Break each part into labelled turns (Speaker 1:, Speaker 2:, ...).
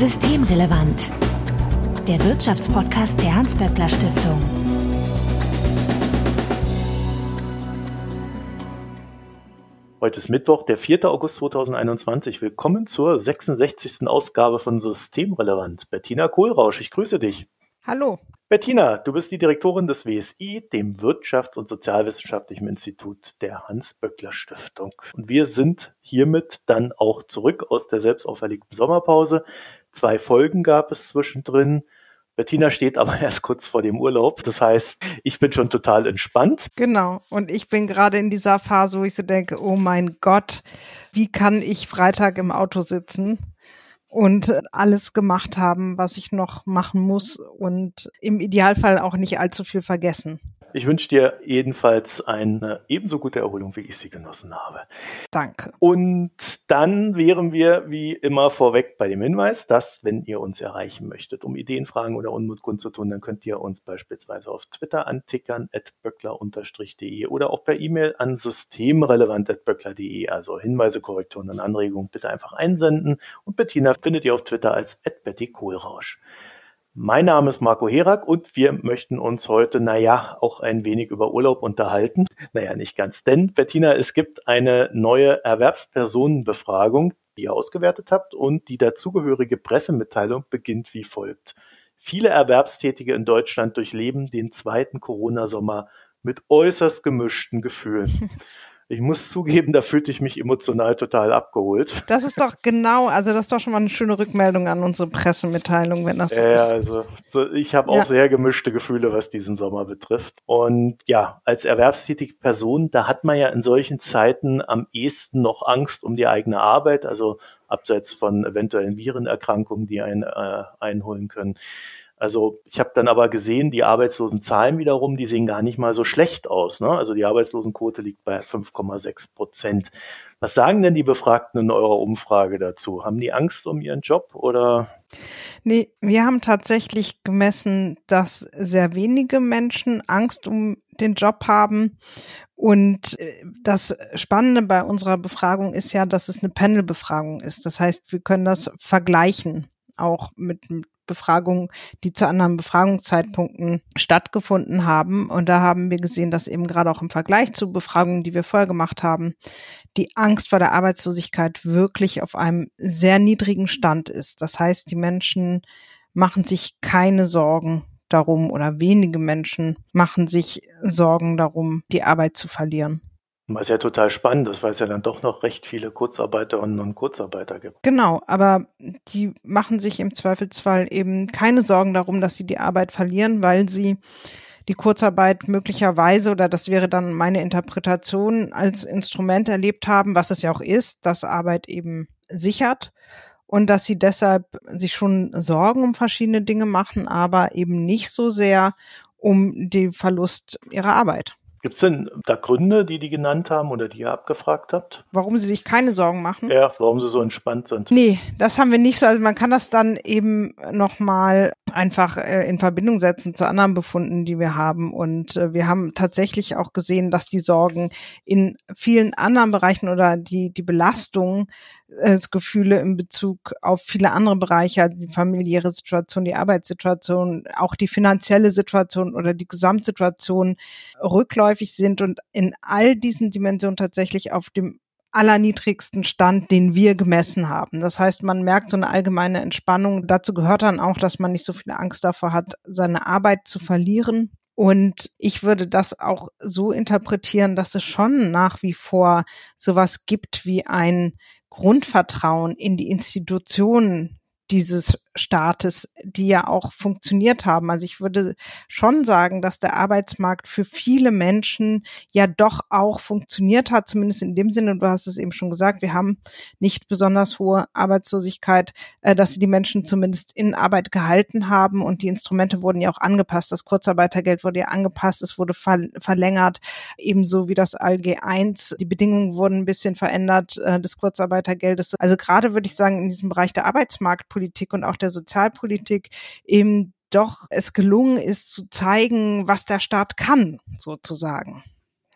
Speaker 1: Systemrelevant. Der Wirtschaftspodcast der Hans-Böckler Stiftung.
Speaker 2: Heute ist Mittwoch, der 4. August 2021. Willkommen zur 66. Ausgabe von Systemrelevant. Bettina Kohlrausch, ich grüße dich.
Speaker 3: Hallo.
Speaker 2: Bettina, du bist die Direktorin des WSI, dem Wirtschafts- und Sozialwissenschaftlichen Institut der Hans-Böckler-Stiftung. Und wir sind hiermit dann auch zurück aus der selbst auferlegten Sommerpause. Zwei Folgen gab es zwischendrin. Bettina steht aber erst kurz vor dem Urlaub. Das heißt, ich bin schon total entspannt.
Speaker 3: Genau. Und ich bin gerade in dieser Phase, wo ich so denke, oh mein Gott, wie kann ich Freitag im Auto sitzen? und alles gemacht haben, was ich noch machen muss und im Idealfall auch nicht allzu viel vergessen.
Speaker 2: Ich wünsche dir jedenfalls eine ebenso gute Erholung, wie ich sie genossen habe.
Speaker 3: Danke.
Speaker 2: Und dann wären wir wie immer vorweg bei dem Hinweis, dass, wenn ihr uns erreichen möchtet, um Ideen, Fragen oder Unmut kundzutun, dann könnt ihr uns beispielsweise auf Twitter antickern, at böckler-de oder auch per E-Mail an systemrelevant.böckler.de. Also Hinweise, Korrekturen und Anregungen bitte einfach einsenden. Und Bettina findet ihr auf Twitter als at Betty Kohlrausch. Mein Name ist Marco Herak und wir möchten uns heute, naja, auch ein wenig über Urlaub unterhalten. Naja, nicht ganz. Denn, Bettina, es gibt eine neue Erwerbspersonenbefragung, die ihr ausgewertet habt und die dazugehörige Pressemitteilung beginnt wie folgt. Viele Erwerbstätige in Deutschland durchleben den zweiten Corona-Sommer mit äußerst gemischten Gefühlen. ich muss zugeben, da fühlte ich mich emotional total abgeholt.
Speaker 3: Das ist doch genau, also das ist doch schon mal eine schöne Rückmeldung an unsere Pressemitteilung, wenn das so
Speaker 2: ja,
Speaker 3: ist.
Speaker 2: Also ich habe auch ja. sehr gemischte Gefühle, was diesen Sommer betrifft. Und ja, als erwerbstätige Person, da hat man ja in solchen Zeiten am ehesten noch Angst um die eigene Arbeit, also abseits von eventuellen Virenerkrankungen, die einen äh, einholen können. Also ich habe dann aber gesehen, die Arbeitslosenzahlen wiederum, die sehen gar nicht mal so schlecht aus. Ne? Also die Arbeitslosenquote liegt bei 5,6 Prozent. Was sagen denn die Befragten in eurer Umfrage dazu? Haben die Angst um ihren Job oder?
Speaker 3: Nee, wir haben tatsächlich gemessen, dass sehr wenige Menschen Angst um den Job haben. Und äh, das Spannende bei unserer Befragung ist ja, dass es eine Panel-Befragung ist. Das heißt, wir können das vergleichen auch mit, Befragungen, die zu anderen Befragungszeitpunkten stattgefunden haben. Und da haben wir gesehen, dass eben gerade auch im Vergleich zu Befragungen, die wir vorher gemacht haben, die Angst vor der Arbeitslosigkeit wirklich auf einem sehr niedrigen Stand ist. Das heißt, die Menschen machen sich keine Sorgen darum oder wenige Menschen machen sich Sorgen darum, die Arbeit zu verlieren.
Speaker 2: Was ja total spannend ist, weil es ja dann doch noch recht viele Kurzarbeiterinnen und Kurzarbeiter gibt.
Speaker 3: Genau, aber die machen sich im Zweifelsfall eben keine Sorgen darum, dass sie die Arbeit verlieren, weil sie die Kurzarbeit möglicherweise, oder das wäre dann meine Interpretation, als Instrument erlebt haben, was es ja auch ist, dass Arbeit eben sichert und dass sie deshalb sich schon Sorgen um verschiedene Dinge machen, aber eben nicht so sehr um den Verlust ihrer Arbeit.
Speaker 2: Gibt es denn da Gründe, die die genannt haben oder die ihr abgefragt habt?
Speaker 3: Warum sie sich keine Sorgen machen?
Speaker 2: Ja, warum sie so entspannt sind.
Speaker 3: Nee, das haben wir nicht so. Also man kann das dann eben nochmal einfach äh, in Verbindung setzen zu anderen Befunden, die wir haben. Und äh, wir haben tatsächlich auch gesehen, dass die Sorgen in vielen anderen Bereichen oder die, die Belastung äh, Gefühle in Bezug auf viele andere Bereiche, die familiäre Situation, die Arbeitssituation, auch die finanzielle Situation oder die Gesamtsituation rückläufig sind und in all diesen Dimensionen tatsächlich auf dem allerniedrigsten Stand, den wir gemessen haben. Das heißt, man merkt so eine allgemeine Entspannung. Dazu gehört dann auch, dass man nicht so viel Angst davor hat, seine Arbeit zu verlieren. Und ich würde das auch so interpretieren, dass es schon nach wie vor sowas gibt wie ein Grundvertrauen in die Institutionen dieses Staates, die ja auch funktioniert haben. Also ich würde schon sagen, dass der Arbeitsmarkt für viele Menschen ja doch auch funktioniert hat, zumindest in dem Sinne, du hast es eben schon gesagt, wir haben nicht besonders hohe Arbeitslosigkeit, äh, dass sie die Menschen zumindest in Arbeit gehalten haben und die Instrumente wurden ja auch angepasst. Das Kurzarbeitergeld wurde ja angepasst, es wurde ver verlängert, ebenso wie das ALG 1. Die Bedingungen wurden ein bisschen verändert äh, des Kurzarbeitergeldes. Also gerade würde ich sagen, in diesem Bereich der Arbeitsmarktpolitik und auch der Sozialpolitik eben doch es gelungen ist zu zeigen, was der Staat kann, sozusagen.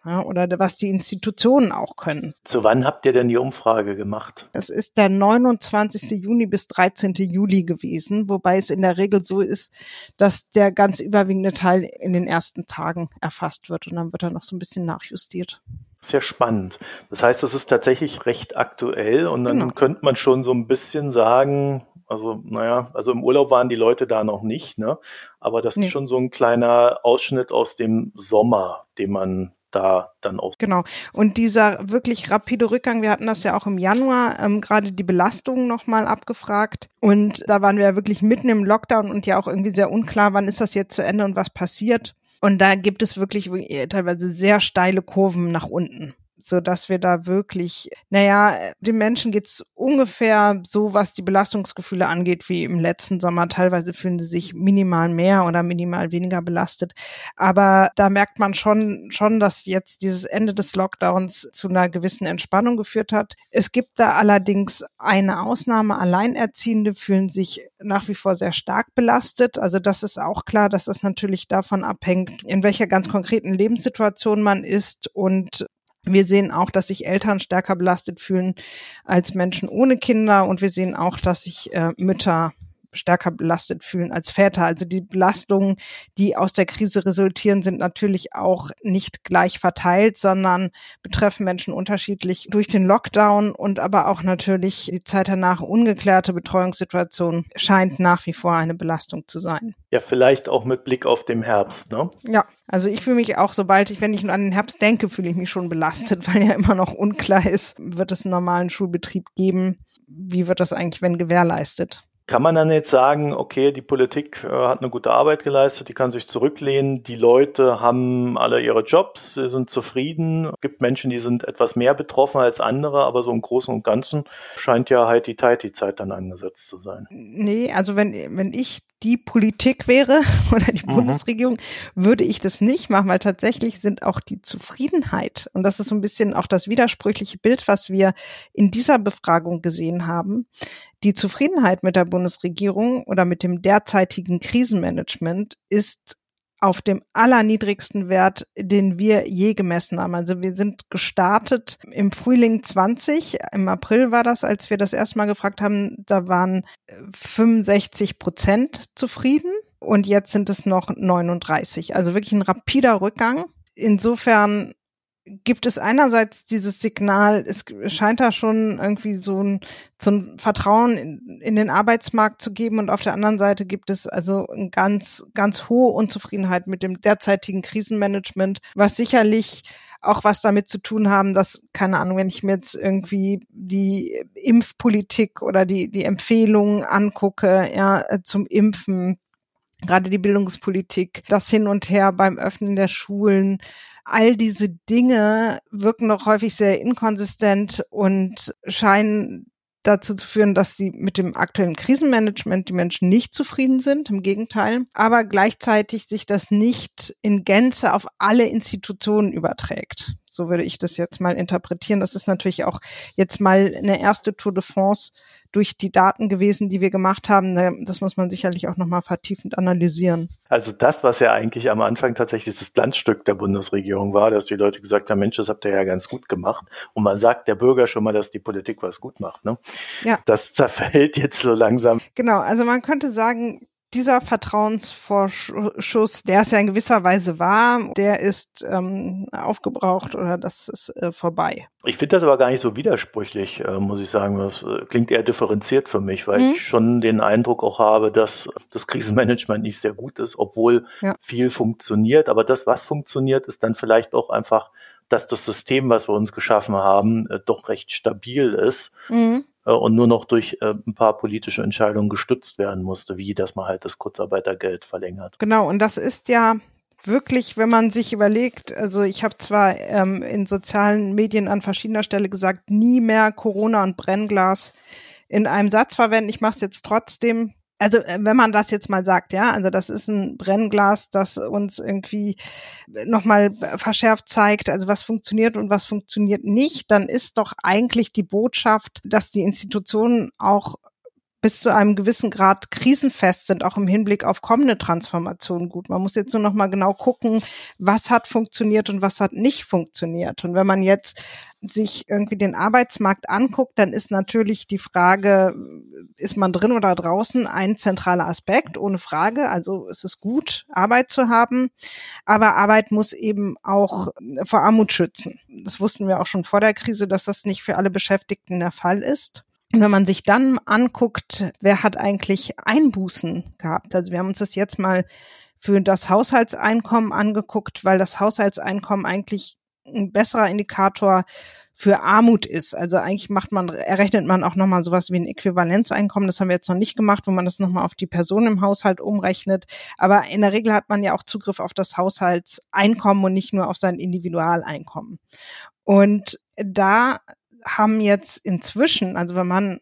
Speaker 3: ja, oder was die Institutionen auch können.
Speaker 2: Zu wann habt ihr denn die Umfrage gemacht?
Speaker 3: Es ist der 29. Juni bis 13. Juli gewesen, wobei es in der Regel so ist, dass der ganz überwiegende Teil in den ersten Tagen erfasst wird und dann wird er noch so ein bisschen nachjustiert.
Speaker 2: Sehr spannend. Das heißt, es ist tatsächlich recht aktuell und dann genau. könnte man schon so ein bisschen sagen, also, naja, also im Urlaub waren die Leute da noch nicht, ne? Aber das nee. ist schon so ein kleiner Ausschnitt aus dem Sommer, den man da dann auch.
Speaker 3: Genau. Und dieser wirklich rapide Rückgang, wir hatten das ja auch im Januar, ähm, gerade die Belastungen nochmal abgefragt. Und da waren wir ja wirklich mitten im Lockdown und ja auch irgendwie sehr unklar, wann ist das jetzt zu Ende und was passiert. Und da gibt es wirklich teilweise sehr steile Kurven nach unten so dass wir da wirklich, naja, den Menschen geht's ungefähr so, was die Belastungsgefühle angeht, wie im letzten Sommer. Teilweise fühlen sie sich minimal mehr oder minimal weniger belastet. Aber da merkt man schon, schon, dass jetzt dieses Ende des Lockdowns zu einer gewissen Entspannung geführt hat. Es gibt da allerdings eine Ausnahme. Alleinerziehende fühlen sich nach wie vor sehr stark belastet. Also das ist auch klar, dass das natürlich davon abhängt, in welcher ganz konkreten Lebenssituation man ist und wir sehen auch, dass sich Eltern stärker belastet fühlen als Menschen ohne Kinder. Und wir sehen auch, dass sich äh, Mütter stärker belastet fühlen als Väter. Also die Belastungen, die aus der Krise resultieren, sind natürlich auch nicht gleich verteilt, sondern betreffen Menschen unterschiedlich durch den Lockdown und aber auch natürlich die Zeit danach ungeklärte Betreuungssituation scheint nach wie vor eine Belastung zu sein.
Speaker 2: Ja, vielleicht auch mit Blick auf den Herbst, ne?
Speaker 3: Ja, also ich fühle mich auch, sobald ich, wenn ich an den Herbst denke, fühle ich mich schon belastet, weil ja immer noch unklar ist, wird es einen normalen Schulbetrieb geben? Wie wird das eigentlich, wenn gewährleistet?
Speaker 2: Kann man dann jetzt sagen, okay, die Politik äh, hat eine gute Arbeit geleistet, die kann sich zurücklehnen, die Leute haben alle ihre Jobs, sie sind zufrieden. Es gibt Menschen, die sind etwas mehr betroffen als andere, aber so im Großen und Ganzen scheint ja halt die Zeit, dann angesetzt zu sein.
Speaker 3: Nee, also wenn, wenn ich die Politik wäre oder die mhm. Bundesregierung, würde ich das nicht machen, weil tatsächlich sind auch die Zufriedenheit, und das ist so ein bisschen auch das widersprüchliche Bild, was wir in dieser Befragung gesehen haben, die Zufriedenheit mit der Bundesregierung oder mit dem derzeitigen Krisenmanagement ist auf dem allerniedrigsten Wert, den wir je gemessen haben. Also wir sind gestartet im Frühling 20, im April war das, als wir das erste Mal gefragt haben, da waren 65 Prozent zufrieden und jetzt sind es noch 39. Also wirklich ein rapider Rückgang. Insofern gibt es einerseits dieses Signal, es scheint da schon irgendwie so ein, so ein Vertrauen in, in, den Arbeitsmarkt zu geben und auf der anderen Seite gibt es also eine ganz, ganz hohe Unzufriedenheit mit dem derzeitigen Krisenmanagement, was sicherlich auch was damit zu tun haben, dass, keine Ahnung, wenn ich mir jetzt irgendwie die Impfpolitik oder die, die Empfehlungen angucke, ja, zum Impfen, gerade die Bildungspolitik, das Hin und Her beim Öffnen der Schulen, all diese Dinge wirken doch häufig sehr inkonsistent und scheinen dazu zu führen, dass sie mit dem aktuellen Krisenmanagement die Menschen nicht zufrieden sind, im Gegenteil, aber gleichzeitig sich das nicht in Gänze auf alle Institutionen überträgt. So würde ich das jetzt mal interpretieren. Das ist natürlich auch jetzt mal eine erste Tour de France durch die Daten gewesen, die wir gemacht haben. Das muss man sicherlich auch nochmal vertiefend analysieren.
Speaker 2: Also das, was ja eigentlich am Anfang tatsächlich das Glanzstück der Bundesregierung war, dass die Leute gesagt haben, Mensch, das habt ihr ja ganz gut gemacht. Und man sagt der Bürger schon mal, dass die Politik was gut macht. Ne? Ja. Das zerfällt jetzt so langsam.
Speaker 3: Genau, also man könnte sagen, dieser Vertrauensvorschuss, der es ja in gewisser Weise war, der ist ähm, aufgebraucht oder das ist äh, vorbei.
Speaker 2: Ich finde das aber gar nicht so widersprüchlich, äh, muss ich sagen. Das äh, klingt eher differenziert für mich, weil mhm. ich schon den Eindruck auch habe, dass das Krisenmanagement nicht sehr gut ist, obwohl ja. viel funktioniert. Aber das, was funktioniert, ist dann vielleicht auch einfach dass das System, was wir uns geschaffen haben, äh, doch recht stabil ist. Mhm. Äh, und nur noch durch äh, ein paar politische Entscheidungen gestützt werden musste, wie dass man halt das Kurzarbeitergeld verlängert.
Speaker 3: Genau, und das ist ja wirklich, wenn man sich überlegt, also ich habe zwar ähm, in sozialen Medien an verschiedener Stelle gesagt, nie mehr Corona und Brennglas in einem Satz verwenden. Ich mache es jetzt trotzdem also äh, wenn man das jetzt mal sagt, ja, also das ist ein Brennglas, das uns irgendwie nochmal verschärft zeigt, also was funktioniert und was funktioniert nicht, dann ist doch eigentlich die Botschaft, dass die Institutionen auch bis zu einem gewissen Grad krisenfest sind, auch im Hinblick auf kommende Transformationen gut. Man muss jetzt nur noch mal genau gucken, was hat funktioniert und was hat nicht funktioniert. Und wenn man jetzt sich irgendwie den Arbeitsmarkt anguckt, dann ist natürlich die Frage, ist man drin oder draußen ein zentraler Aspekt, ohne Frage. Also es ist gut, Arbeit zu haben, aber Arbeit muss eben auch vor Armut schützen. Das wussten wir auch schon vor der Krise, dass das nicht für alle Beschäftigten der Fall ist. Wenn man sich dann anguckt, wer hat eigentlich Einbußen gehabt? Also wir haben uns das jetzt mal für das Haushaltseinkommen angeguckt, weil das Haushaltseinkommen eigentlich ein besserer Indikator für Armut ist. Also eigentlich macht man, errechnet man auch nochmal sowas wie ein Äquivalenzeinkommen. Das haben wir jetzt noch nicht gemacht, wo man das nochmal auf die Person im Haushalt umrechnet. Aber in der Regel hat man ja auch Zugriff auf das Haushaltseinkommen und nicht nur auf sein Individualeinkommen. Und da haben jetzt inzwischen, also wenn man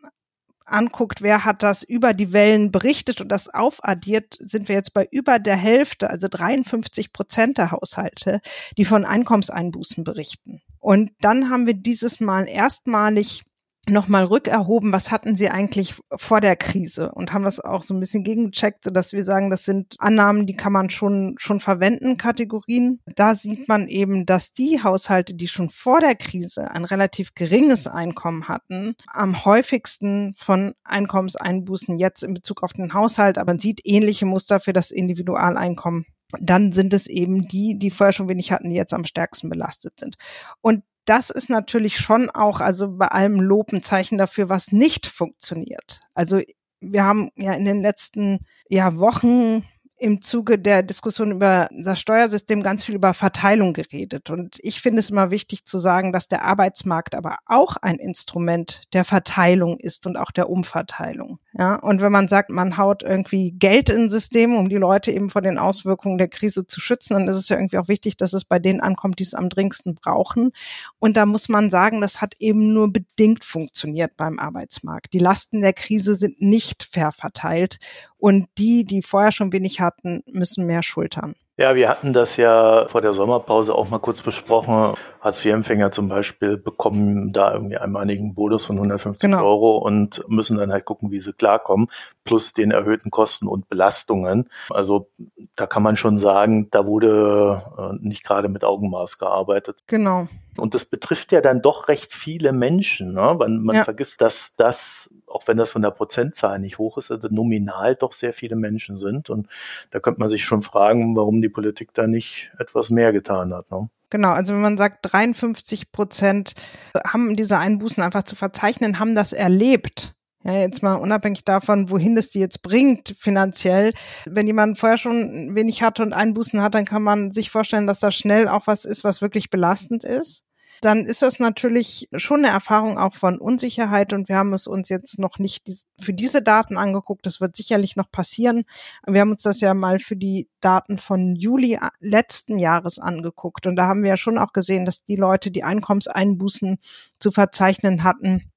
Speaker 3: anguckt, wer hat das über die Wellen berichtet und das aufaddiert, sind wir jetzt bei über der Hälfte, also 53 Prozent der Haushalte, die von Einkommenseinbußen berichten. Und dann haben wir dieses Mal erstmalig nochmal rückerhoben, was hatten sie eigentlich vor der Krise und haben das auch so ein bisschen gegengecheckt, sodass wir sagen, das sind Annahmen, die kann man schon, schon verwenden, Kategorien. Da sieht man eben, dass die Haushalte, die schon vor der Krise ein relativ geringes Einkommen hatten, am häufigsten von Einkommenseinbußen jetzt in Bezug auf den Haushalt, aber man sieht ähnliche Muster für das Individualeinkommen dann sind es eben die, die vorher schon wenig hatten, die jetzt am stärksten belastet sind. Und das ist natürlich schon auch, also bei allem Lob ein Zeichen dafür, was nicht funktioniert. Also wir haben ja in den letzten ja, Wochen im Zuge der Diskussion über das Steuersystem ganz viel über Verteilung geredet. Und ich finde es immer wichtig zu sagen, dass der Arbeitsmarkt aber auch ein Instrument der Verteilung ist und auch der Umverteilung. Ja, und wenn man sagt, man haut irgendwie Geld in System, um die Leute eben vor den Auswirkungen der Krise zu schützen, dann ist es ja irgendwie auch wichtig, dass es bei denen ankommt, die es am dringendsten brauchen. Und da muss man sagen, das hat eben nur bedingt funktioniert beim Arbeitsmarkt. Die Lasten der Krise sind nicht fair verteilt. Und die, die vorher schon wenig hatten, müssen mehr schultern.
Speaker 2: Ja, wir hatten das ja vor der Sommerpause auch mal kurz besprochen. Hartz-IV-Empfänger zum Beispiel bekommen da irgendwie einmaligen Bonus von 150 genau. Euro und müssen dann halt gucken, wie sie klarkommen, plus den erhöhten Kosten und Belastungen. Also da kann man schon sagen, da wurde äh, nicht gerade mit Augenmaß gearbeitet.
Speaker 3: Genau.
Speaker 2: Und das betrifft ja dann doch recht viele Menschen. Ne? Man, man ja. vergisst, dass das, auch wenn das von der Prozentzahl nicht hoch ist, also nominal doch sehr viele Menschen sind. Und da könnte man sich schon fragen, warum die Politik da nicht etwas mehr getan hat. Ne?
Speaker 3: Genau, also wenn man sagt, 53 Prozent haben diese Einbußen einfach zu verzeichnen, haben das erlebt. Ja, jetzt mal unabhängig davon, wohin das die jetzt bringt finanziell. Wenn jemand vorher schon wenig hatte und Einbußen hat, dann kann man sich vorstellen, dass das schnell auch was ist, was wirklich belastend ist. Dann ist das natürlich schon eine Erfahrung auch von Unsicherheit und wir haben es uns jetzt noch nicht für diese Daten angeguckt. Das wird sicherlich noch passieren. Wir haben uns das ja mal für die Daten von Juli letzten Jahres angeguckt und da haben wir ja schon auch gesehen, dass die Leute, die Einkommenseinbußen zu verzeichnen hatten,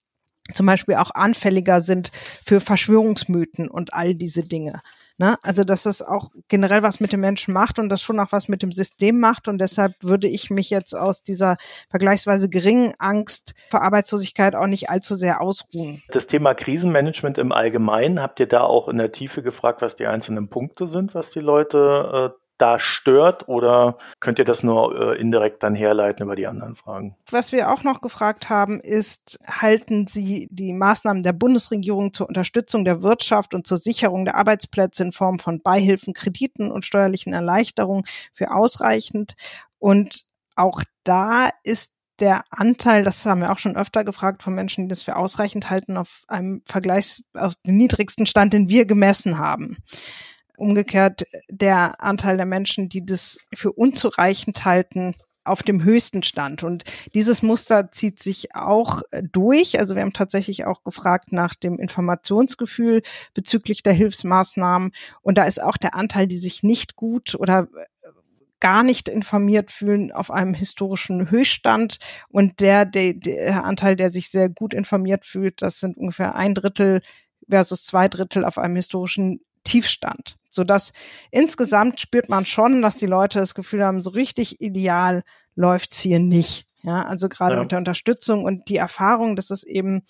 Speaker 3: zum Beispiel auch anfälliger sind für Verschwörungsmythen und all diese Dinge. Ne? Also, dass das auch generell was mit dem Menschen macht und das schon auch was mit dem System macht. Und deshalb würde ich mich jetzt aus dieser vergleichsweise geringen Angst vor Arbeitslosigkeit auch nicht allzu sehr ausruhen.
Speaker 2: Das Thema Krisenmanagement im Allgemeinen, habt ihr da auch in der Tiefe gefragt, was die einzelnen Punkte sind, was die Leute äh, da stört oder könnt ihr das nur äh, indirekt dann herleiten über die anderen Fragen?
Speaker 3: Was wir auch noch gefragt haben, ist, halten Sie die Maßnahmen der Bundesregierung zur Unterstützung der Wirtschaft und zur Sicherung der Arbeitsplätze in Form von Beihilfen, Krediten und steuerlichen Erleichterungen für ausreichend? Und auch da ist der Anteil, das haben wir auch schon öfter gefragt von Menschen, die das für ausreichend halten, auf einem Vergleichs, auf den niedrigsten Stand, den wir gemessen haben. Umgekehrt der Anteil der Menschen, die das für unzureichend halten, auf dem höchsten Stand. Und dieses Muster zieht sich auch durch. Also wir haben tatsächlich auch gefragt nach dem Informationsgefühl bezüglich der Hilfsmaßnahmen. Und da ist auch der Anteil, die sich nicht gut oder gar nicht informiert fühlen, auf einem historischen Höchststand. Und der, der, der Anteil, der sich sehr gut informiert fühlt, das sind ungefähr ein Drittel versus zwei Drittel auf einem historischen Tiefstand sodass insgesamt spürt man schon, dass die Leute das Gefühl haben, so richtig ideal läuft's hier nicht. Ja, also gerade ja. mit der Unterstützung und die Erfahrung, dass es eben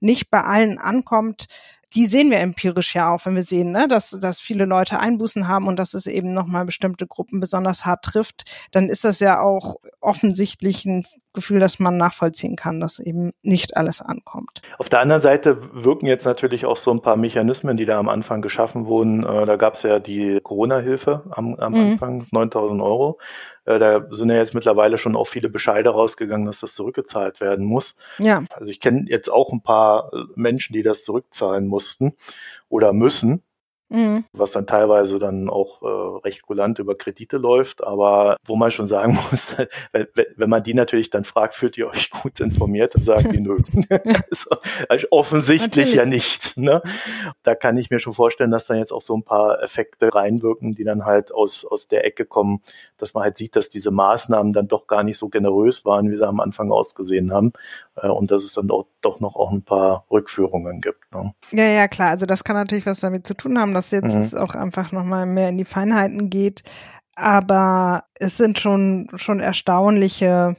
Speaker 3: nicht bei allen ankommt, die sehen wir empirisch ja auch, wenn wir sehen, ne, dass, dass viele Leute Einbußen haben und dass es eben nochmal bestimmte Gruppen besonders hart trifft, dann ist das ja auch offensichtlich ein Gefühl, dass man nachvollziehen kann, dass eben nicht alles ankommt.
Speaker 2: Auf der anderen Seite wirken jetzt natürlich auch so ein paar Mechanismen, die da am Anfang geschaffen wurden. Äh, da gab es ja die Corona-Hilfe am, am mhm. Anfang, 9000 Euro. Äh, da sind ja jetzt mittlerweile schon auch viele Bescheide rausgegangen, dass das zurückgezahlt werden muss. Ja. Also ich kenne jetzt auch ein paar Menschen, die das zurückzahlen mussten oder müssen. Mhm. Was dann teilweise dann auch äh, recht kulant über Kredite läuft, aber wo man schon sagen muss, wenn, wenn man die natürlich dann fragt, fühlt ihr euch gut informiert, dann sagen die nö. also, also offensichtlich natürlich. ja nicht. Ne? Da kann ich mir schon vorstellen, dass dann jetzt auch so ein paar Effekte reinwirken, die dann halt aus, aus der Ecke kommen, dass man halt sieht, dass diese Maßnahmen dann doch gar nicht so generös waren, wie sie am Anfang ausgesehen haben. Äh, und dass es dann auch, doch noch auch ein paar Rückführungen gibt. Ne?
Speaker 3: Ja, ja, klar. Also das kann natürlich was damit zu tun haben, dass jetzt mhm. auch einfach nochmal mehr in die Feinheiten geht. Aber es sind schon, schon erstaunliche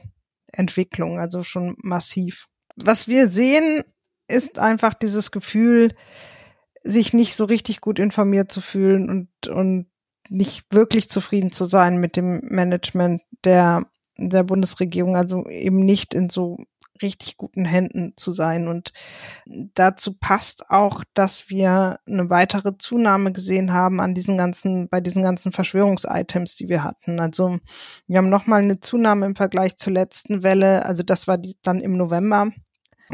Speaker 3: Entwicklungen, also schon massiv. Was wir sehen, ist einfach dieses Gefühl, sich nicht so richtig gut informiert zu fühlen und, und nicht wirklich zufrieden zu sein mit dem Management der, der Bundesregierung, also eben nicht in so richtig guten Händen zu sein. Und dazu passt auch, dass wir eine weitere Zunahme gesehen haben an diesen ganzen, bei diesen ganzen Verschwörungsitems, die wir hatten. Also wir haben nochmal eine Zunahme im Vergleich zur letzten Welle. Also das war die, dann im November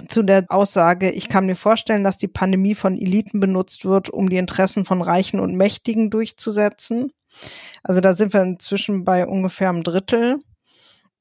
Speaker 3: zu der Aussage, ich kann mir vorstellen, dass die Pandemie von Eliten benutzt wird, um die Interessen von Reichen und Mächtigen durchzusetzen. Also da sind wir inzwischen bei ungefähr einem Drittel.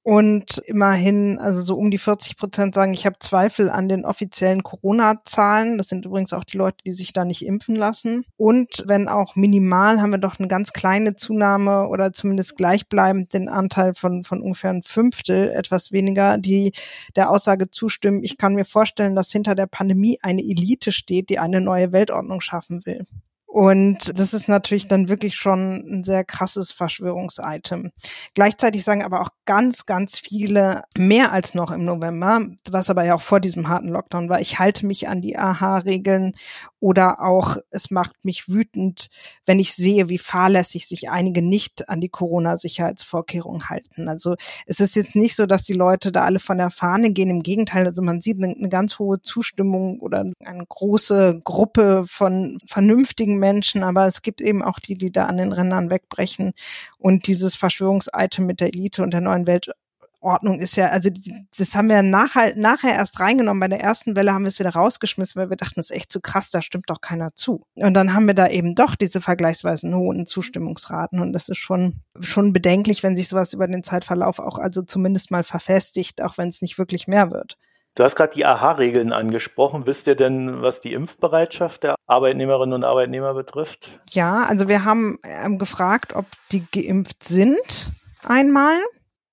Speaker 3: Und immerhin, also so um die 40 Prozent sagen, ich habe Zweifel an den offiziellen Corona-Zahlen. Das sind übrigens auch die Leute, die sich da nicht impfen lassen. Und wenn auch minimal, haben wir doch eine ganz kleine Zunahme oder zumindest gleichbleibend den Anteil von, von ungefähr ein Fünftel, etwas weniger, die der Aussage zustimmen, ich kann mir vorstellen, dass hinter der Pandemie eine Elite steht, die eine neue Weltordnung schaffen will. Und das ist natürlich dann wirklich schon ein sehr krasses Verschwörungsitem. Gleichzeitig sagen aber auch ganz, ganz viele, mehr als noch im November, was aber ja auch vor diesem harten Lockdown war, ich halte mich an die AHA-Regeln oder auch, es macht mich wütend, wenn ich sehe, wie fahrlässig sich einige nicht an die Corona-Sicherheitsvorkehrungen halten. Also es ist jetzt nicht so, dass die Leute da alle von der Fahne gehen. Im Gegenteil, also man sieht eine, eine ganz hohe Zustimmung oder eine große Gruppe von vernünftigen Menschen, aber es gibt eben auch die, die da an den Rändern wegbrechen. Und dieses Verschwörungsitem mit der Elite und der neuen Weltordnung ist ja, also das haben wir nachher, nachher erst reingenommen. Bei der ersten Welle haben wir es wieder rausgeschmissen, weil wir dachten, das ist echt zu krass, da stimmt doch keiner zu. Und dann haben wir da eben doch diese vergleichsweise hohen Zustimmungsraten. Und das ist schon, schon bedenklich, wenn sich sowas über den Zeitverlauf auch also zumindest mal verfestigt, auch wenn es nicht wirklich mehr wird.
Speaker 2: Du hast gerade die AHA-Regeln angesprochen. Wisst ihr denn, was die Impfbereitschaft der Arbeitnehmerinnen und Arbeitnehmer betrifft?
Speaker 3: Ja, also wir haben ähm, gefragt, ob die geimpft sind einmal.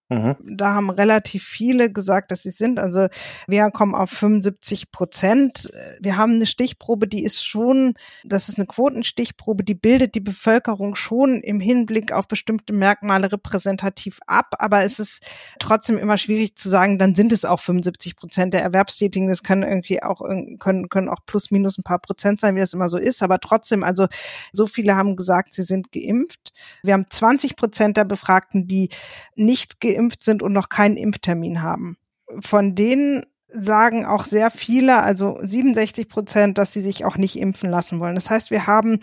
Speaker 3: Mhm. Da haben relativ viele gesagt, dass sie sind. Also wir kommen auf 75 Prozent. Wir haben eine Stichprobe, die ist schon, das ist eine Quotenstichprobe, die bildet die Bevölkerung schon im Hinblick auf bestimmte Merkmale repräsentativ ab. Aber es ist trotzdem immer schwierig zu sagen, dann sind es auch 75 Prozent der Erwerbstätigen. Das können irgendwie auch, können, können auch plus minus ein paar Prozent sein, wie das immer so ist. Aber trotzdem, also so viele haben gesagt, sie sind geimpft. Wir haben 20 Prozent der Befragten, die nicht geimpft geimpft sind und noch keinen Impftermin haben. Von denen sagen auch sehr viele, also 67 Prozent, dass sie sich auch nicht impfen lassen wollen. Das heißt, wir haben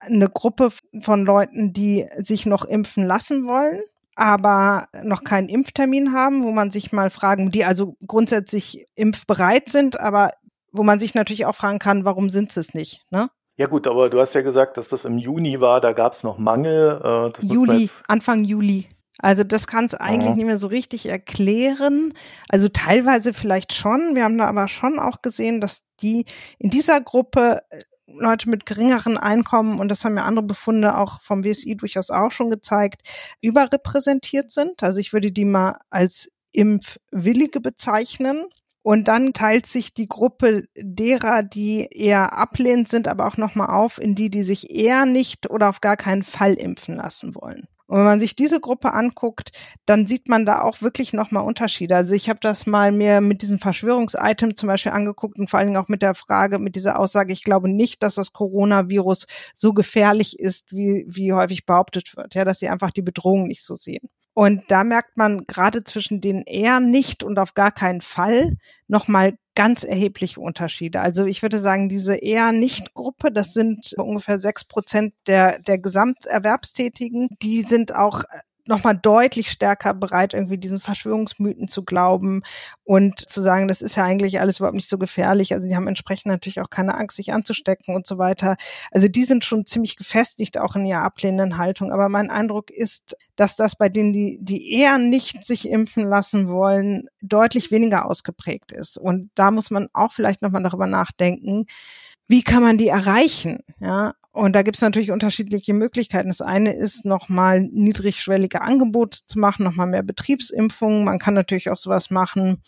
Speaker 3: eine Gruppe von Leuten, die sich noch impfen lassen wollen, aber noch keinen Impftermin haben, wo man sich mal fragen, die also grundsätzlich impfbereit sind, aber wo man sich natürlich auch fragen kann, warum sind sie es nicht? Ne?
Speaker 2: Ja gut, aber du hast ja gesagt, dass das im Juni war, da gab es noch Mangel.
Speaker 3: Äh, Juli, Anfang Juli. Also das kann es eigentlich oh. nicht mehr so richtig erklären. Also teilweise vielleicht schon. Wir haben da aber schon auch gesehen, dass die in dieser Gruppe äh, Leute mit geringeren Einkommen, und das haben ja andere Befunde auch vom WSI durchaus auch schon gezeigt, überrepräsentiert sind. Also ich würde die mal als Impfwillige bezeichnen. Und dann teilt sich die Gruppe derer, die eher ablehnend sind, aber auch nochmal auf in die, die sich eher nicht oder auf gar keinen Fall impfen lassen wollen. Und wenn man sich diese Gruppe anguckt, dann sieht man da auch wirklich nochmal Unterschiede. Also ich habe das mal mir mit diesem Verschwörungsitem zum Beispiel angeguckt und vor allen Dingen auch mit der Frage, mit dieser Aussage, ich glaube nicht, dass das Coronavirus so gefährlich ist, wie, wie häufig behauptet wird. Ja, dass sie einfach die Bedrohung nicht so sehen. Und da merkt man gerade zwischen den eher nicht und auf gar keinen Fall nochmal ganz erhebliche Unterschiede. Also ich würde sagen, diese eher nicht Gruppe, das sind ungefähr sechs Prozent der, der Gesamterwerbstätigen, die sind auch nochmal deutlich stärker bereit, irgendwie diesen Verschwörungsmythen zu glauben und zu sagen, das ist ja eigentlich alles überhaupt nicht so gefährlich. Also die haben entsprechend natürlich auch keine Angst, sich anzustecken und so weiter. Also die sind schon ziemlich gefestigt auch in ihrer ablehnenden Haltung. Aber mein Eindruck ist, dass das bei denen, die, die eher nicht sich impfen lassen wollen, deutlich weniger ausgeprägt ist. Und da muss man auch vielleicht nochmal darüber nachdenken, wie kann man die erreichen? Ja, und da gibt es natürlich unterschiedliche Möglichkeiten. Das eine ist, nochmal niedrigschwellige Angebote zu machen, nochmal mehr Betriebsimpfungen. Man kann natürlich auch sowas machen,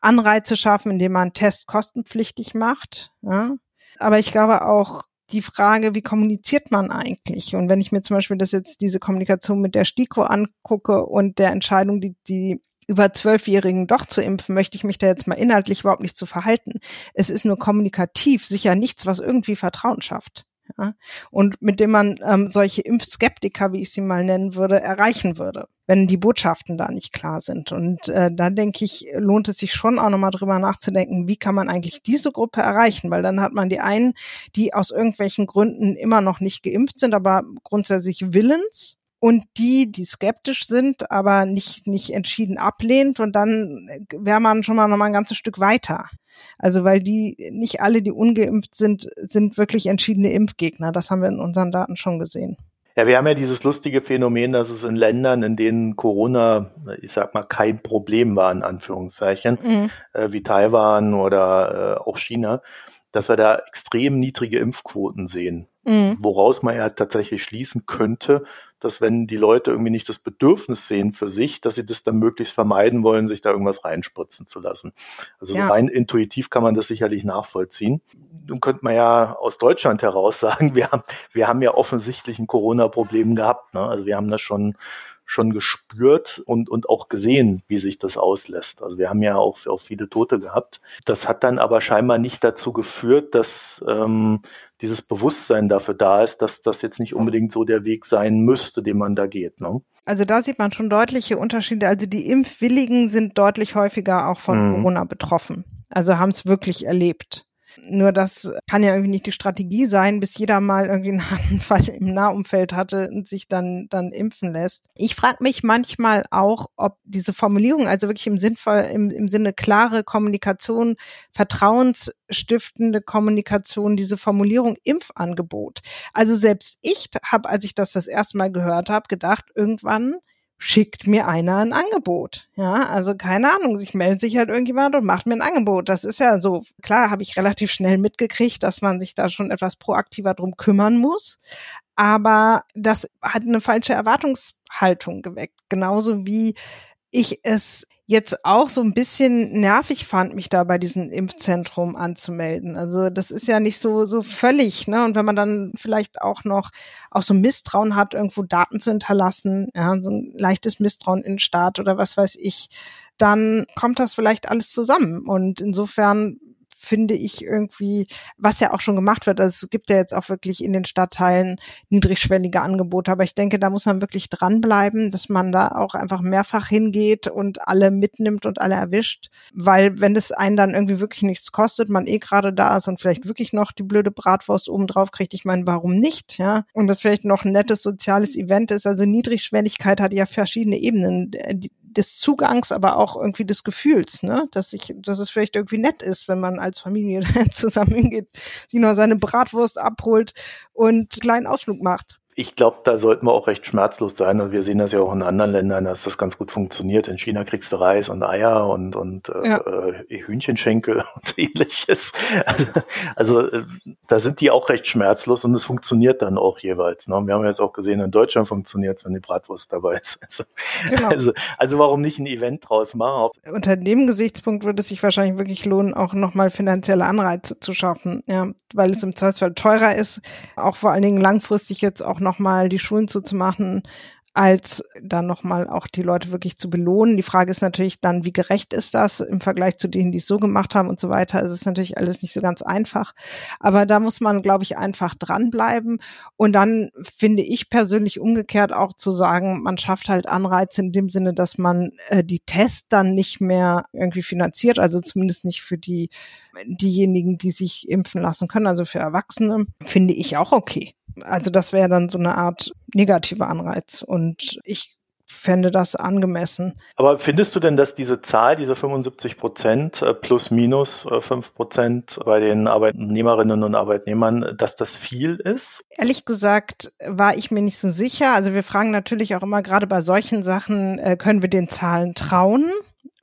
Speaker 3: Anreize schaffen, indem man Test kostenpflichtig macht. Ja. Aber ich glaube auch, die Frage, wie kommuniziert man eigentlich? Und wenn ich mir zum Beispiel das jetzt diese Kommunikation mit der STIKO angucke und der Entscheidung, die, die über Zwölfjährigen doch zu impfen, möchte ich mich da jetzt mal inhaltlich überhaupt nicht zu verhalten. Es ist nur kommunikativ sicher nichts, was irgendwie Vertrauen schafft ja, und mit dem man ähm, solche Impfskeptiker, wie ich sie mal nennen würde, erreichen würde, wenn die Botschaften da nicht klar sind. Und äh, da denke ich, lohnt es sich schon auch nochmal drüber nachzudenken, wie kann man eigentlich diese Gruppe erreichen, weil dann hat man die einen, die aus irgendwelchen Gründen immer noch nicht geimpft sind, aber grundsätzlich willens und die, die skeptisch sind, aber nicht, nicht entschieden ablehnt und dann wäre man schon mal noch mal ein ganzes Stück weiter. Also weil die, nicht alle, die ungeimpft sind, sind wirklich entschiedene Impfgegner. Das haben wir in unseren Daten schon gesehen.
Speaker 2: Ja, wir haben ja dieses lustige Phänomen, dass es in Ländern, in denen Corona, ich sag mal, kein Problem war, in Anführungszeichen, mhm. äh, wie Taiwan oder äh, auch China, dass wir da extrem niedrige Impfquoten sehen. Mhm. Woraus man ja tatsächlich schließen könnte, dass wenn die Leute irgendwie nicht das Bedürfnis sehen für sich, dass sie das dann möglichst vermeiden wollen, sich da irgendwas reinspritzen zu lassen. Also ja. so rein intuitiv kann man das sicherlich nachvollziehen. Nun könnte man ja aus Deutschland heraus sagen, wir haben, wir haben ja offensichtlich ein Corona-Problem gehabt. Ne? Also wir haben das schon schon gespürt und, und auch gesehen, wie sich das auslässt. Also wir haben ja auch, auch viele Tote gehabt. Das hat dann aber scheinbar nicht dazu geführt, dass ähm, dieses Bewusstsein dafür da ist, dass das jetzt nicht unbedingt so der Weg sein müsste, den man da geht. Ne?
Speaker 3: Also da sieht man schon deutliche Unterschiede. Also die Impfwilligen sind deutlich häufiger auch von mhm. Corona betroffen. Also haben es wirklich erlebt. Nur das kann ja irgendwie nicht die Strategie sein, bis jeder mal irgendwie einen harten Fall im Nahumfeld hatte und sich dann, dann impfen lässt. Ich frage mich manchmal auch, ob diese Formulierung, also wirklich im, Sinnvoll, im, im Sinne klare Kommunikation, vertrauensstiftende Kommunikation, diese Formulierung Impfangebot. Also selbst ich habe, als ich das das erste Mal gehört habe, gedacht, irgendwann schickt mir einer ein Angebot. Ja, also keine Ahnung, sich meldet sich halt irgendjemand und macht mir ein Angebot. Das ist ja so, klar habe ich relativ schnell mitgekriegt, dass man sich da schon etwas proaktiver drum kümmern muss. Aber das hat eine falsche Erwartungshaltung geweckt. Genauso wie ich es jetzt auch so ein bisschen nervig fand, mich da bei diesem Impfzentrum anzumelden. Also das ist ja nicht so so völlig, ne? Und wenn man dann vielleicht auch noch auch so Misstrauen hat, irgendwo Daten zu hinterlassen, ja, so ein leichtes Misstrauen in den Staat oder was weiß ich, dann kommt das vielleicht alles zusammen. Und insofern finde ich irgendwie, was ja auch schon gemacht wird. Also es gibt ja jetzt auch wirklich in den Stadtteilen niedrigschwellige Angebote, aber ich denke, da muss man wirklich dranbleiben, dass man da auch einfach mehrfach hingeht und alle mitnimmt und alle erwischt, weil wenn es einen dann irgendwie wirklich nichts kostet, man eh gerade da ist und vielleicht wirklich noch die blöde Bratwurst oben drauf kriegt, ich meine, warum nicht, ja? Und das vielleicht noch ein nettes soziales Event ist, also Niedrigschwelligkeit hat ja verschiedene Ebenen des Zugangs, aber auch irgendwie des Gefühls, ne? Dass ich, dass es vielleicht irgendwie nett ist, wenn man als Familie zusammen hingeht, sich noch seine Bratwurst abholt und einen kleinen Ausflug macht
Speaker 2: ich glaube, da sollten wir auch recht schmerzlos sein. Und wir sehen das ja auch in anderen Ländern, dass das ganz gut funktioniert. In China kriegst du Reis und Eier und, und äh, ja. äh, Hühnchenschenkel und ähnliches. Also, also äh, da sind die auch recht schmerzlos und es funktioniert dann auch jeweils. Ne? Wir haben jetzt auch gesehen, in Deutschland funktioniert es, wenn die Bratwurst dabei ist. Also, genau. also, also warum nicht ein Event draus machen?
Speaker 3: Unter dem Gesichtspunkt würde es sich wahrscheinlich wirklich lohnen, auch nochmal finanzielle Anreize zu schaffen. Ja, weil es im Zweifelsfall teurer ist, auch vor allen Dingen langfristig jetzt auch nochmal die Schulen zuzumachen, als dann nochmal auch die Leute wirklich zu belohnen. Die Frage ist natürlich dann, wie gerecht ist das im Vergleich zu denen, die es so gemacht haben und so weiter. Es ist natürlich alles nicht so ganz einfach. Aber da muss man, glaube ich, einfach dranbleiben. Und dann finde ich persönlich umgekehrt auch zu sagen, man schafft halt Anreize in dem Sinne, dass man äh, die Tests dann nicht mehr irgendwie finanziert, also zumindest nicht für die diejenigen, die sich impfen lassen können, also für Erwachsene, finde ich auch okay. Also das wäre dann so eine Art negativer Anreiz. Und ich fände das angemessen.
Speaker 2: Aber findest du denn, dass diese Zahl, diese 75 Prozent äh, plus minus 5 äh, Prozent bei den Arbeitnehmerinnen und Arbeitnehmern, dass das viel ist?
Speaker 3: Ehrlich gesagt war ich mir nicht so sicher. Also wir fragen natürlich auch immer gerade bei solchen Sachen, äh, können wir den Zahlen trauen?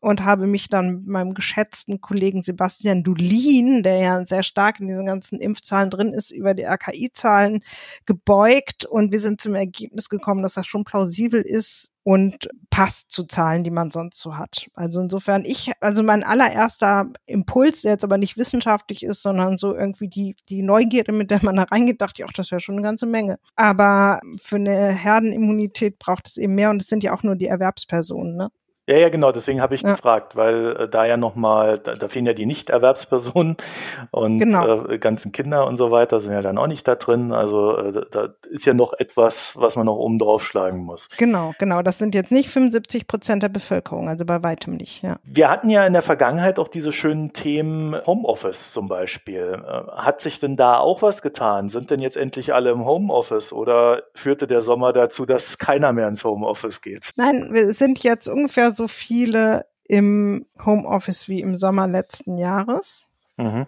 Speaker 3: Und habe mich dann mit meinem geschätzten Kollegen Sebastian Dulin, der ja sehr stark in diesen ganzen Impfzahlen drin ist, über die RKI-Zahlen gebeugt und wir sind zum Ergebnis gekommen, dass das schon plausibel ist und passt zu Zahlen, die man sonst so hat. Also insofern ich, also mein allererster Impuls, der jetzt aber nicht wissenschaftlich ist, sondern so irgendwie die, die Neugierde, mit der man da ich, ach, das wäre schon eine ganze Menge. Aber für eine Herdenimmunität braucht es eben mehr und es sind ja auch nur die Erwerbspersonen, ne?
Speaker 2: Ja, ja, genau, deswegen habe ich ja. gefragt, weil äh, da ja nochmal, da, da fehlen ja die Nicht-Erwerbspersonen und genau. äh, ganzen Kinder und so weiter sind ja dann auch nicht da drin. Also äh, da ist ja noch etwas, was man noch oben drauf schlagen muss.
Speaker 3: Genau, genau. Das sind jetzt nicht 75 Prozent der Bevölkerung, also bei weitem nicht, ja.
Speaker 2: Wir hatten ja in der Vergangenheit auch diese schönen Themen Homeoffice zum Beispiel. Äh, hat sich denn da auch was getan? Sind denn jetzt endlich alle im Homeoffice oder führte der Sommer dazu, dass keiner mehr ins Homeoffice geht?
Speaker 3: Nein, wir sind jetzt ungefähr so viele im Homeoffice wie im Sommer letzten Jahres. Mhm.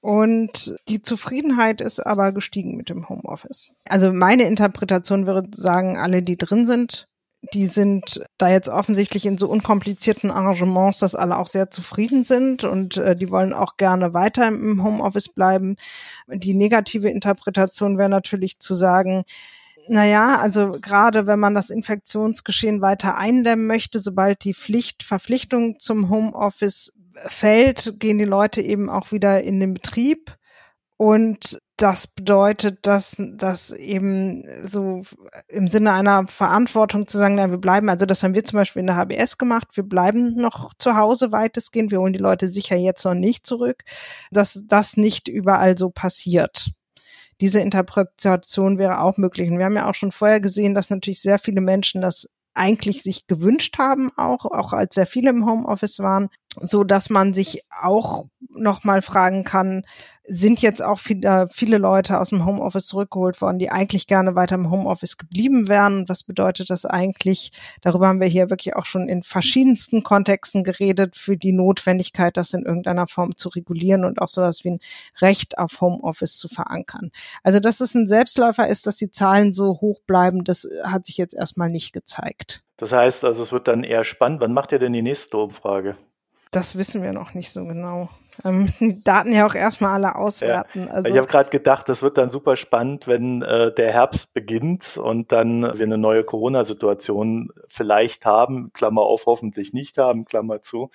Speaker 3: Und die Zufriedenheit ist aber gestiegen mit dem Homeoffice. Also meine Interpretation würde sagen, alle, die drin sind, die sind da jetzt offensichtlich in so unkomplizierten Arrangements, dass alle auch sehr zufrieden sind und äh, die wollen auch gerne weiter im Homeoffice bleiben. Die negative Interpretation wäre natürlich zu sagen, naja, also gerade wenn man das Infektionsgeschehen weiter eindämmen möchte, sobald die Pflicht, Verpflichtung zum Homeoffice fällt, gehen die Leute eben auch wieder in den Betrieb. Und das bedeutet, dass das eben so im Sinne einer Verantwortung zu sagen, na, wir bleiben, also das haben wir zum Beispiel in der HBS gemacht, wir bleiben noch zu Hause weitestgehend, wir holen die Leute sicher jetzt noch nicht zurück, dass das nicht überall so passiert diese Interpretation wäre auch möglich. Und wir haben ja auch schon vorher gesehen, dass natürlich sehr viele Menschen das eigentlich sich gewünscht haben, auch, auch als sehr viele im Homeoffice waren, so dass man sich auch nochmal fragen kann, sind jetzt auch viele, viele Leute aus dem Homeoffice zurückgeholt worden, die eigentlich gerne weiter im Homeoffice geblieben wären. Was bedeutet das eigentlich? Darüber haben wir hier wirklich auch schon in verschiedensten Kontexten geredet, für die Notwendigkeit, das in irgendeiner Form zu regulieren und auch sowas wie ein Recht auf Homeoffice zu verankern. Also, dass es ein Selbstläufer ist, dass die Zahlen so hoch bleiben, das hat sich jetzt erstmal nicht gezeigt.
Speaker 2: Das heißt also, es wird dann eher spannend. Wann macht ihr denn die nächste Umfrage?
Speaker 3: Das wissen wir noch nicht so genau. Wir müssen die Daten ja auch erstmal alle auswerten.
Speaker 2: Ja, also ich habe gerade gedacht, das wird dann super spannend, wenn äh, der Herbst beginnt und dann wir eine neue Corona-Situation vielleicht haben, Klammer auf, hoffentlich nicht haben, Klammer zu,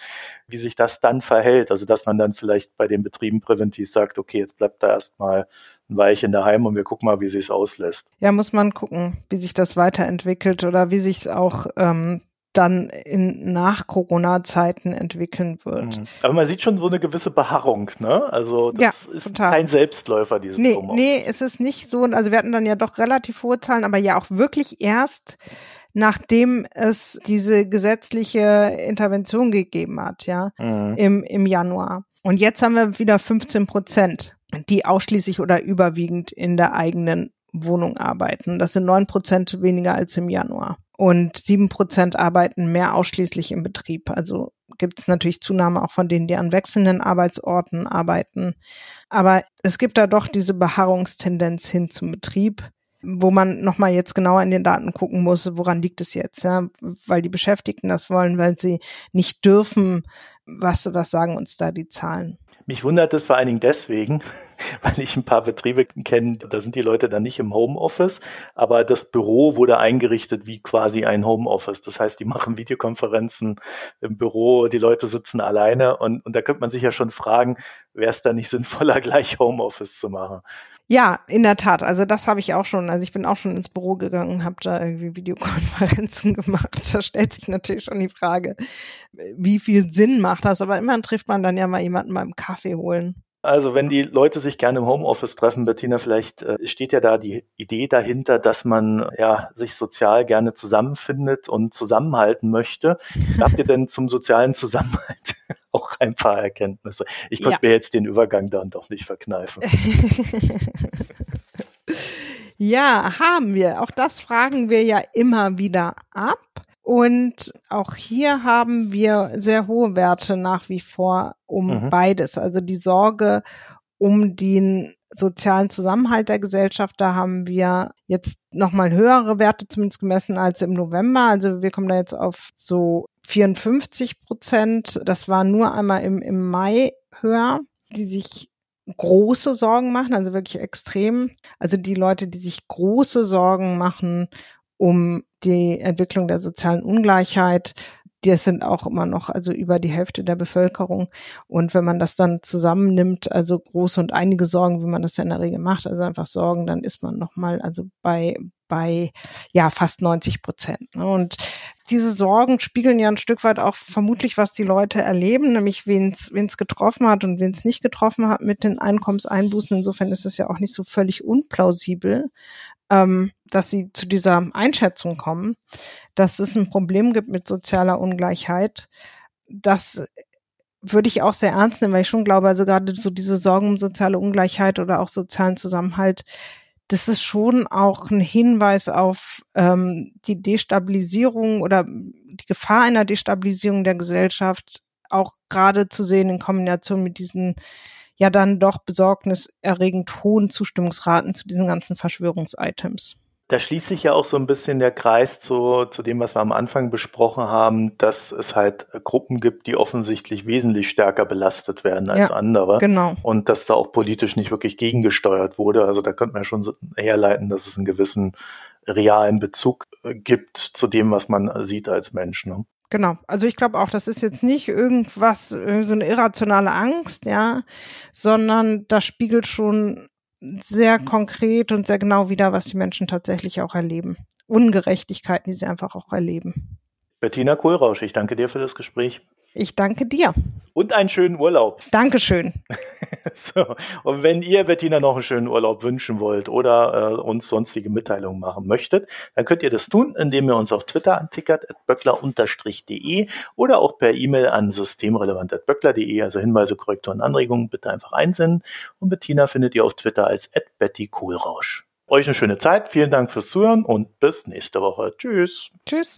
Speaker 2: wie sich das dann verhält. Also dass man dann vielleicht bei den Betrieben präventiv sagt, okay, jetzt bleibt da erstmal ein Weilchen daheim und wir gucken mal, wie sich es auslässt.
Speaker 3: Ja, muss man gucken, wie sich das weiterentwickelt oder wie sich es auch ähm, dann in nach Corona-Zeiten entwickeln wird. Mhm.
Speaker 2: Aber man sieht schon so eine gewisse Beharrung, ne? Also das ja, ist total. kein Selbstläufer, dieses
Speaker 3: nee, Nee, es ist nicht so. Also wir hatten dann ja doch relativ hohe Zahlen, aber ja auch wirklich erst nachdem es diese gesetzliche Intervention gegeben hat, ja, mhm. im, im Januar. Und jetzt haben wir wieder 15 Prozent, die ausschließlich oder überwiegend in der eigenen Wohnung arbeiten. Das sind neun Prozent weniger als im Januar und sieben Prozent arbeiten mehr ausschließlich im Betrieb. Also gibt es natürlich Zunahme auch von denen, die an wechselnden Arbeitsorten arbeiten. Aber es gibt da doch diese Beharrungstendenz hin zum Betrieb, wo man nochmal jetzt genauer in den Daten gucken muss, woran liegt es jetzt, ja, weil die Beschäftigten das wollen, weil sie nicht dürfen. Was, was sagen uns da die Zahlen?
Speaker 2: Mich wundert es vor allen Dingen deswegen, weil ich ein paar Betriebe kenne, da sind die Leute dann nicht im Homeoffice, aber das Büro wurde eingerichtet wie quasi ein Homeoffice. Das heißt, die machen Videokonferenzen im Büro, die Leute sitzen alleine und, und da könnte man sich ja schon fragen, wäre es da nicht sinnvoller, gleich Homeoffice zu machen?
Speaker 3: Ja, in der Tat. Also das habe ich auch schon. Also ich bin auch schon ins Büro gegangen, habe da irgendwie Videokonferenzen gemacht. Da stellt sich natürlich schon die Frage, wie viel Sinn macht das? Aber immerhin trifft man dann ja mal jemanden beim Kaffee holen.
Speaker 2: Also wenn die Leute sich gerne im Homeoffice treffen, Bettina, vielleicht äh, steht ja da die Idee dahinter, dass man ja sich sozial gerne zusammenfindet und zusammenhalten möchte. Habt ihr denn zum sozialen Zusammenhalt auch ein paar Erkenntnisse? Ich konnte ja. mir jetzt den Übergang dann doch nicht verkneifen.
Speaker 3: ja, haben wir. Auch das fragen wir ja immer wieder ab. Und auch hier haben wir sehr hohe Werte nach wie vor um mhm. beides. Also die Sorge um den sozialen Zusammenhalt der Gesellschaft, da haben wir jetzt nochmal höhere Werte zumindest gemessen als im November. Also wir kommen da jetzt auf so 54 Prozent. Das war nur einmal im, im Mai höher, die sich große Sorgen machen, also wirklich extrem. Also die Leute, die sich große Sorgen machen um die Entwicklung der sozialen Ungleichheit. Die sind auch immer noch also über die Hälfte der Bevölkerung. Und wenn man das dann zusammennimmt, also große und einige Sorgen, wie man das ja in der Regel macht, also einfach Sorgen, dann ist man nochmal also bei bei ja fast 90 Prozent. Ne? Und diese Sorgen spiegeln ja ein Stück weit auch vermutlich, was die Leute erleben, nämlich wen es getroffen hat und wen es nicht getroffen hat mit den Einkommenseinbußen. Insofern ist es ja auch nicht so völlig unplausibel, ähm, dass sie zu dieser Einschätzung kommen, dass es ein Problem gibt mit sozialer Ungleichheit. Das würde ich auch sehr ernst nehmen, weil ich schon glaube, also gerade so diese Sorgen um soziale Ungleichheit oder auch sozialen Zusammenhalt, das ist schon auch ein Hinweis auf ähm, die Destabilisierung oder die Gefahr einer Destabilisierung der Gesellschaft, auch gerade zu sehen in Kombination mit diesen ja dann doch besorgniserregend hohen Zustimmungsraten zu diesen ganzen Verschwörungsitems.
Speaker 2: Da schließt sich ja auch so ein bisschen der Kreis zu, zu dem, was wir am Anfang besprochen haben, dass es halt Gruppen gibt, die offensichtlich wesentlich stärker belastet werden als ja, andere.
Speaker 3: Genau.
Speaker 2: Und dass da auch politisch nicht wirklich gegengesteuert wurde. Also da könnte man ja schon herleiten, dass es einen gewissen realen Bezug gibt zu dem, was man sieht als Mensch. Ne?
Speaker 3: Genau. Also ich glaube auch, das ist jetzt nicht irgendwas, so eine irrationale Angst, ja, sondern das spiegelt schon sehr konkret und sehr genau wider, was die Menschen tatsächlich auch erleben. Ungerechtigkeiten, die sie einfach auch erleben.
Speaker 2: Bettina Kohlrausch, ich danke dir für das Gespräch.
Speaker 3: Ich danke dir.
Speaker 2: Und einen schönen Urlaub.
Speaker 3: Dankeschön.
Speaker 2: so, und wenn ihr Bettina noch einen schönen Urlaub wünschen wollt oder äh, uns sonstige Mitteilungen machen möchtet, dann könnt ihr das tun, indem ihr uns auf Twitter antickert, böckler-de oder auch per E-Mail an systemrelevant.böckler.de, also Hinweise, Korrekturen, Anregungen bitte einfach einsenden. Und Bettina findet ihr auf Twitter als Betty Kohlrausch. Euch eine schöne Zeit, vielen Dank fürs Zuhören und bis nächste Woche. Tschüss.
Speaker 3: Tschüss.